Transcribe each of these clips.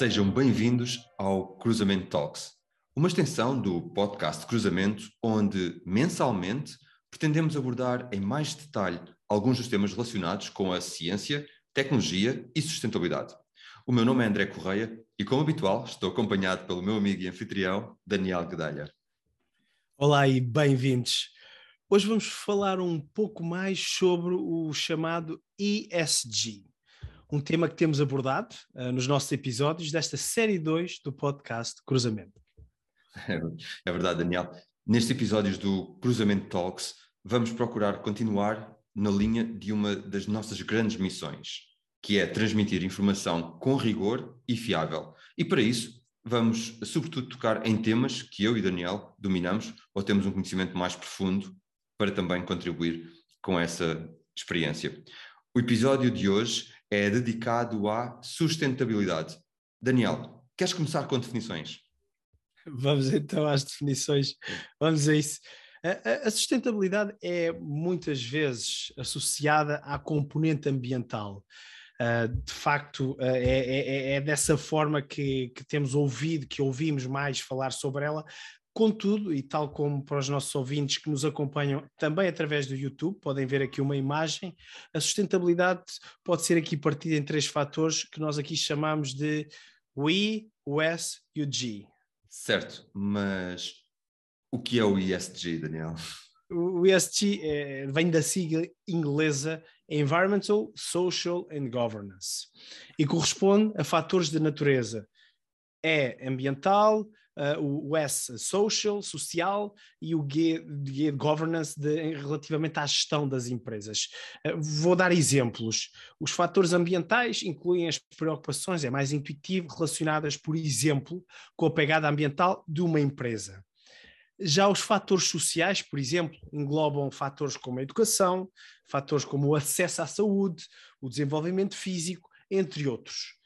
Sejam bem-vindos ao Cruzamento Talks, uma extensão do podcast Cruzamento, onde mensalmente pretendemos abordar em mais detalhe alguns dos temas relacionados com a ciência, tecnologia e sustentabilidade. O meu nome é André Correia e, como habitual, estou acompanhado pelo meu amigo e anfitrião, Daniel Gedalha. Olá e bem-vindos. Hoje vamos falar um pouco mais sobre o chamado ESG um tema que temos abordado uh, nos nossos episódios desta série 2 do podcast Cruzamento. É, é verdade, Daniel. Nestes episódios do Cruzamento Talks, vamos procurar continuar na linha de uma das nossas grandes missões, que é transmitir informação com rigor e fiável. E para isso, vamos sobretudo tocar em temas que eu e Daniel dominamos ou temos um conhecimento mais profundo para também contribuir com essa experiência. O episódio de hoje é dedicado à sustentabilidade. Daniel, queres começar com definições? Vamos então às definições. Vamos a isso. A, sustentabilidade é muitas vezes associada à componente ambiental. Uh, de facto, uh, é, é, é, dessa forma que, temos ouvido, que ouvimos mais falar sobre ela, Contudo, e tal como para os nossos ouvintes que nos acompanham também através do YouTube, podem ver aqui uma imagem, a sustentabilidade pode ser aqui partida em três fatores que nós aqui chamamos de We, o S e o G. Certo, mas o que é o ESG, Daniel? O ESG é, vem da sigla inglesa Environmental, Social and Governance e corresponde a fatores de natureza. É ambiental, uh, o S social, social e o G, governance de, relativamente à gestão das empresas. Uh, vou dar exemplos. Os fatores ambientais incluem as preocupações, é mais intuitivo, relacionadas, por exemplo, com a pegada ambiental de uma empresa. Já os fatores sociais, por exemplo, englobam fatores como a educação, fatores como o acesso à saúde, o desenvolvimento físico, entre outros.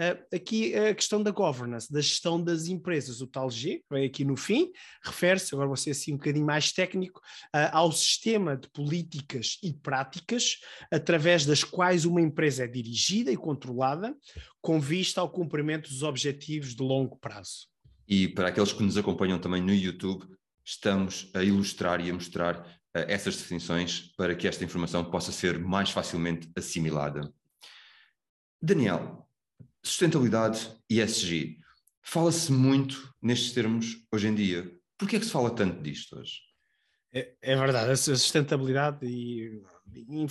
Uh, aqui a questão da governance, da gestão das empresas, o tal G, vem aqui no fim, refere-se, agora vou ser assim um bocadinho mais técnico, uh, ao sistema de políticas e práticas através das quais uma empresa é dirigida e controlada com vista ao cumprimento dos objetivos de longo prazo. E para aqueles que nos acompanham também no YouTube, estamos a ilustrar e a mostrar uh, essas definições para que esta informação possa ser mais facilmente assimilada. Daniel, Sustentabilidade e ESG. Fala-se muito nestes termos hoje em dia. Por que é que se fala tanto disto hoje? É, é verdade, a sustentabilidade e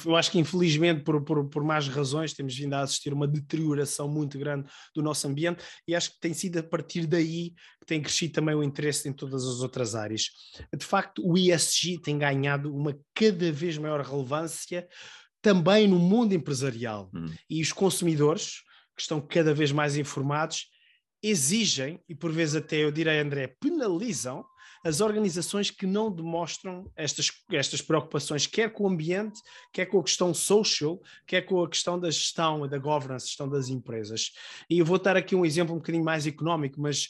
eu acho que infelizmente por, por, por más razões temos vindo a assistir uma deterioração muito grande do nosso ambiente e acho que tem sido a partir daí que tem crescido também o interesse em todas as outras áreas. De facto, o ESG tem ganhado uma cada vez maior relevância também no mundo empresarial hum. e os consumidores que estão cada vez mais informados, exigem, e por vezes até eu direi, André, penalizam as organizações que não demonstram estas, estas preocupações, quer com o ambiente, quer com a questão social, quer com a questão da gestão e da governance, gestão das empresas. E eu vou dar aqui um exemplo um bocadinho mais económico, mas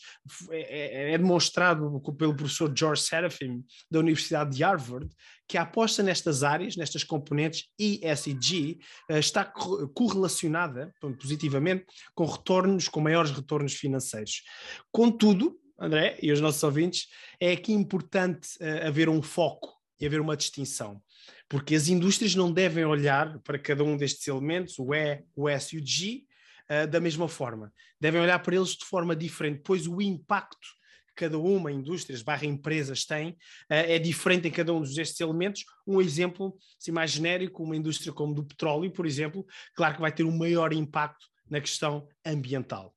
é, é, é demonstrado pelo professor George Serafim, da Universidade de Harvard, que a aposta nestas áreas, nestas componentes ESG, eh, está correlacionada positivamente com retornos, com maiores retornos financeiros. Contudo, André, e os nossos ouvintes, é aqui importante uh, haver um foco e haver uma distinção, porque as indústrias não devem olhar para cada um destes elementos, o E, o S e o G, uh, da mesma forma. Devem olhar para eles de forma diferente, pois o impacto que cada uma, indústrias barra empresas, tem, uh, é diferente em cada um destes elementos. Um exemplo, assim, mais genérico, uma indústria como do petróleo, por exemplo, claro que vai ter um maior impacto na questão ambiental.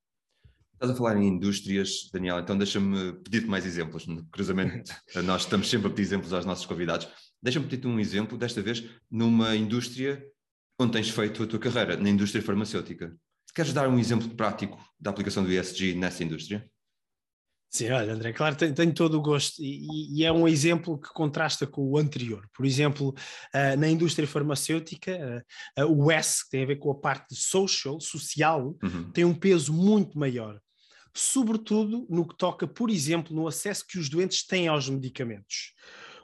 Estás a falar em indústrias, Daniel, então deixa-me pedir-te mais exemplos. No cruzamento, nós estamos sempre a pedir exemplos aos nossos convidados. Deixa-me pedir-te um exemplo, desta vez, numa indústria onde tens feito a tua carreira, na indústria farmacêutica. Queres dar um exemplo prático da aplicação do ESG nessa indústria? Sim, olha, André, claro, tenho, tenho todo o gosto e, e, é um exemplo que contrasta com o anterior. Por exemplo, uh, na indústria farmacêutica, uh, uh, o S, que tem a ver com a parte social, social, uhum. tem um peso muito maior sobretudo no que toca, por exemplo, no acesso que os doentes têm aos medicamentos.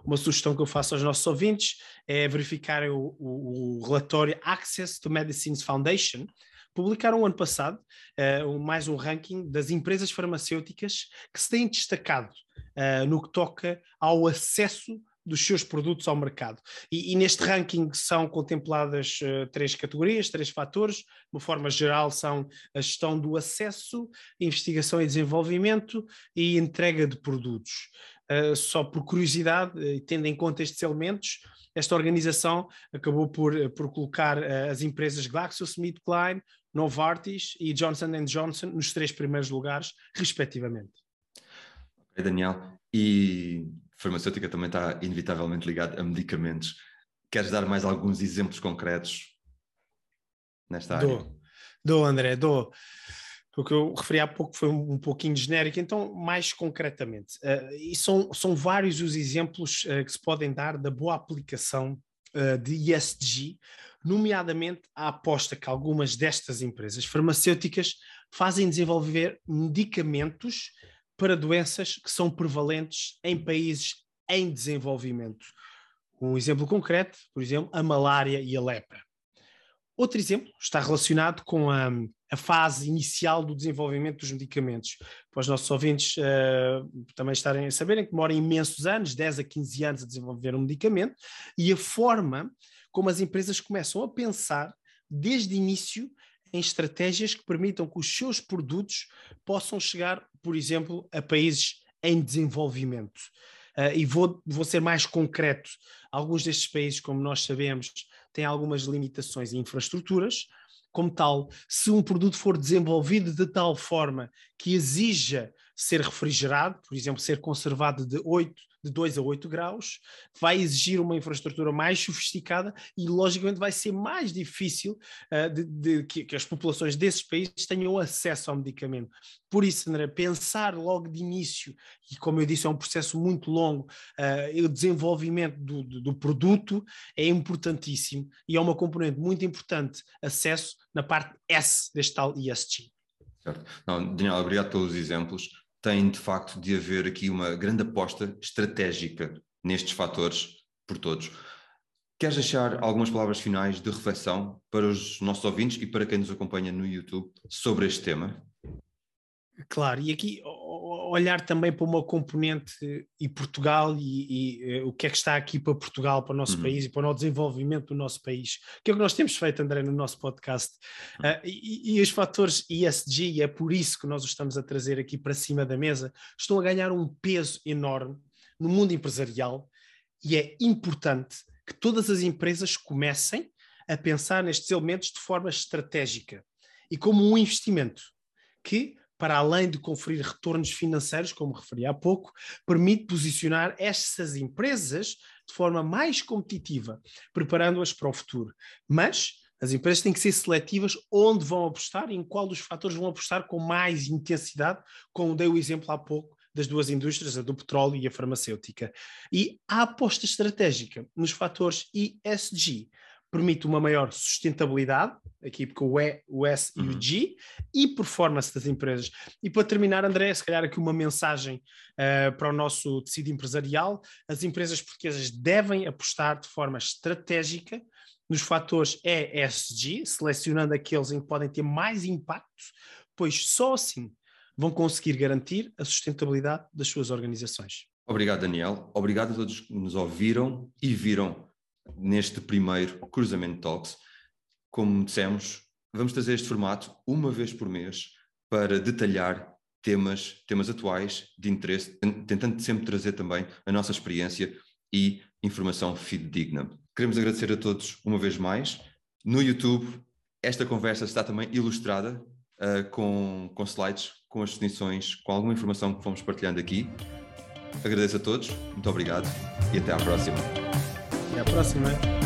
Uma sugestão que eu faço aos nossos ouvintes é verificar o, o, o relatório Access to Medicines Foundation, publicaram ano passado uh, mais um ranking das empresas farmacêuticas que se têm destacado uh, no que toca ao acesso dos seus produtos ao mercado. E, e neste ranking são contempladas uh, três categorias, três fatores. De uma forma geral, são a gestão do acesso, investigação e desenvolvimento e entrega de produtos. Uh, só por curiosidade, uh, tendo em conta estes elementos, esta organização acabou por, por colocar as empresas GlaxoSmithKline, Novartis e Johnson Johnson nos três primeiros lugares, respectivamente. Ok, Daniel. E farmacêutica também está inevitavelmente ligada a medicamentos. Queres dar mais alguns exemplos concretos nesta área? Dou, dou André, dou. O que eu referi há pouco foi um, um pouquinho genérico, então, mais concretamente, uh, e são, são vários os exemplos uh, que se podem dar da boa aplicação uh, de ESG, nomeadamente a aposta que algumas destas empresas farmacêuticas fazem desenvolver medicamentos para doenças que são prevalentes em países em desenvolvimento. Um exemplo concreto, por exemplo, a malária e a lepra. Outro exemplo está relacionado com a, a fase inicial do desenvolvimento dos medicamentos. Para os nossos ouvintes uh, também estarem a saberem que demora imensos anos, 10 a 15 anos, a desenvolver um medicamento, e a forma como as empresas começam a pensar desde o início em estratégias que permitam que os seus produtos possam chegar, por exemplo, a países em desenvolvimento. Uh, e vou, vou ser mais concreto. Alguns destes países, como nós sabemos, têm algumas limitações em infraestruturas. Como tal, se um produto for desenvolvido de tal forma que exija ser refrigerado, por exemplo, ser conservado de 8 de 2 a 8 graus, vai exigir uma infraestrutura mais sofisticada e, logicamente, vai ser mais difícil uh, de, de que, que, as populações desses países tenham acesso ao medicamento. Por isso, André, pensar logo de início, e como eu disse, é um processo muito longo, uh, o desenvolvimento do, do, do produto é importantíssimo e é uma componente muito importante, acesso na parte S deste tal ESG. Certo. Não, Daniel, obrigado pelos exemplos tem de facto de haver aqui uma grande aposta estratégica nestes fatores por todos. Queres deixar algumas palavras finais de reflexão para os nossos ouvintes e para quem nos acompanha no YouTube sobre este tema? Claro, e aqui olhar também para uma componente e Portugal e, e, o que é que está aqui para Portugal, para o nosso uhum. país e para o desenvolvimento do nosso país, que é o que nós temos feito, André, no nosso podcast. Uhum. Uh, e, e, os fatores ESG, e é por isso que nós os estamos a trazer aqui para cima da mesa, estão a ganhar um peso enorme no mundo empresarial e é importante que todas as empresas comecem a pensar nestes elementos de forma estratégica e como um investimento que para além de conferir retornos financeiros, como referi há pouco, permite posicionar essas empresas de forma mais competitiva, preparando-as para o futuro. Mas as empresas têm que ser seletivas onde vão apostar e em qual dos fatores vão apostar com mais intensidade, como dei o exemplo há pouco das duas indústrias, a do petróleo e a farmacêutica. E a aposta estratégica nos fatores ESG permite uma maior sustentabilidade, aqui porque o E, o S e o uhum. G, e performance das empresas. E para terminar, André, se calhar aqui uma mensagem uh, para o nosso tecido empresarial: as empresas portuguesas devem apostar de forma estratégica nos fatores ESG, selecionando aqueles em que podem ter mais impacto, pois só assim vão conseguir garantir a sustentabilidade das suas organizações. Obrigado, Daniel. Obrigado a todos que nos ouviram e viram neste primeiro Cruzamento Talks. Como dissemos, vamos trazer este formato uma vez por mês para detalhar temas, temas atuais de interesse, tentando sempre trazer também a nossa experiência e informação fidedigna. Queremos agradecer a todos uma vez mais. No YouTube, esta conversa está também ilustrada uh, com, com slides, com as definições, com alguma informação que fomos partilhando aqui. Agradeço a todos, muito obrigado e até à próxima. Até a próxima.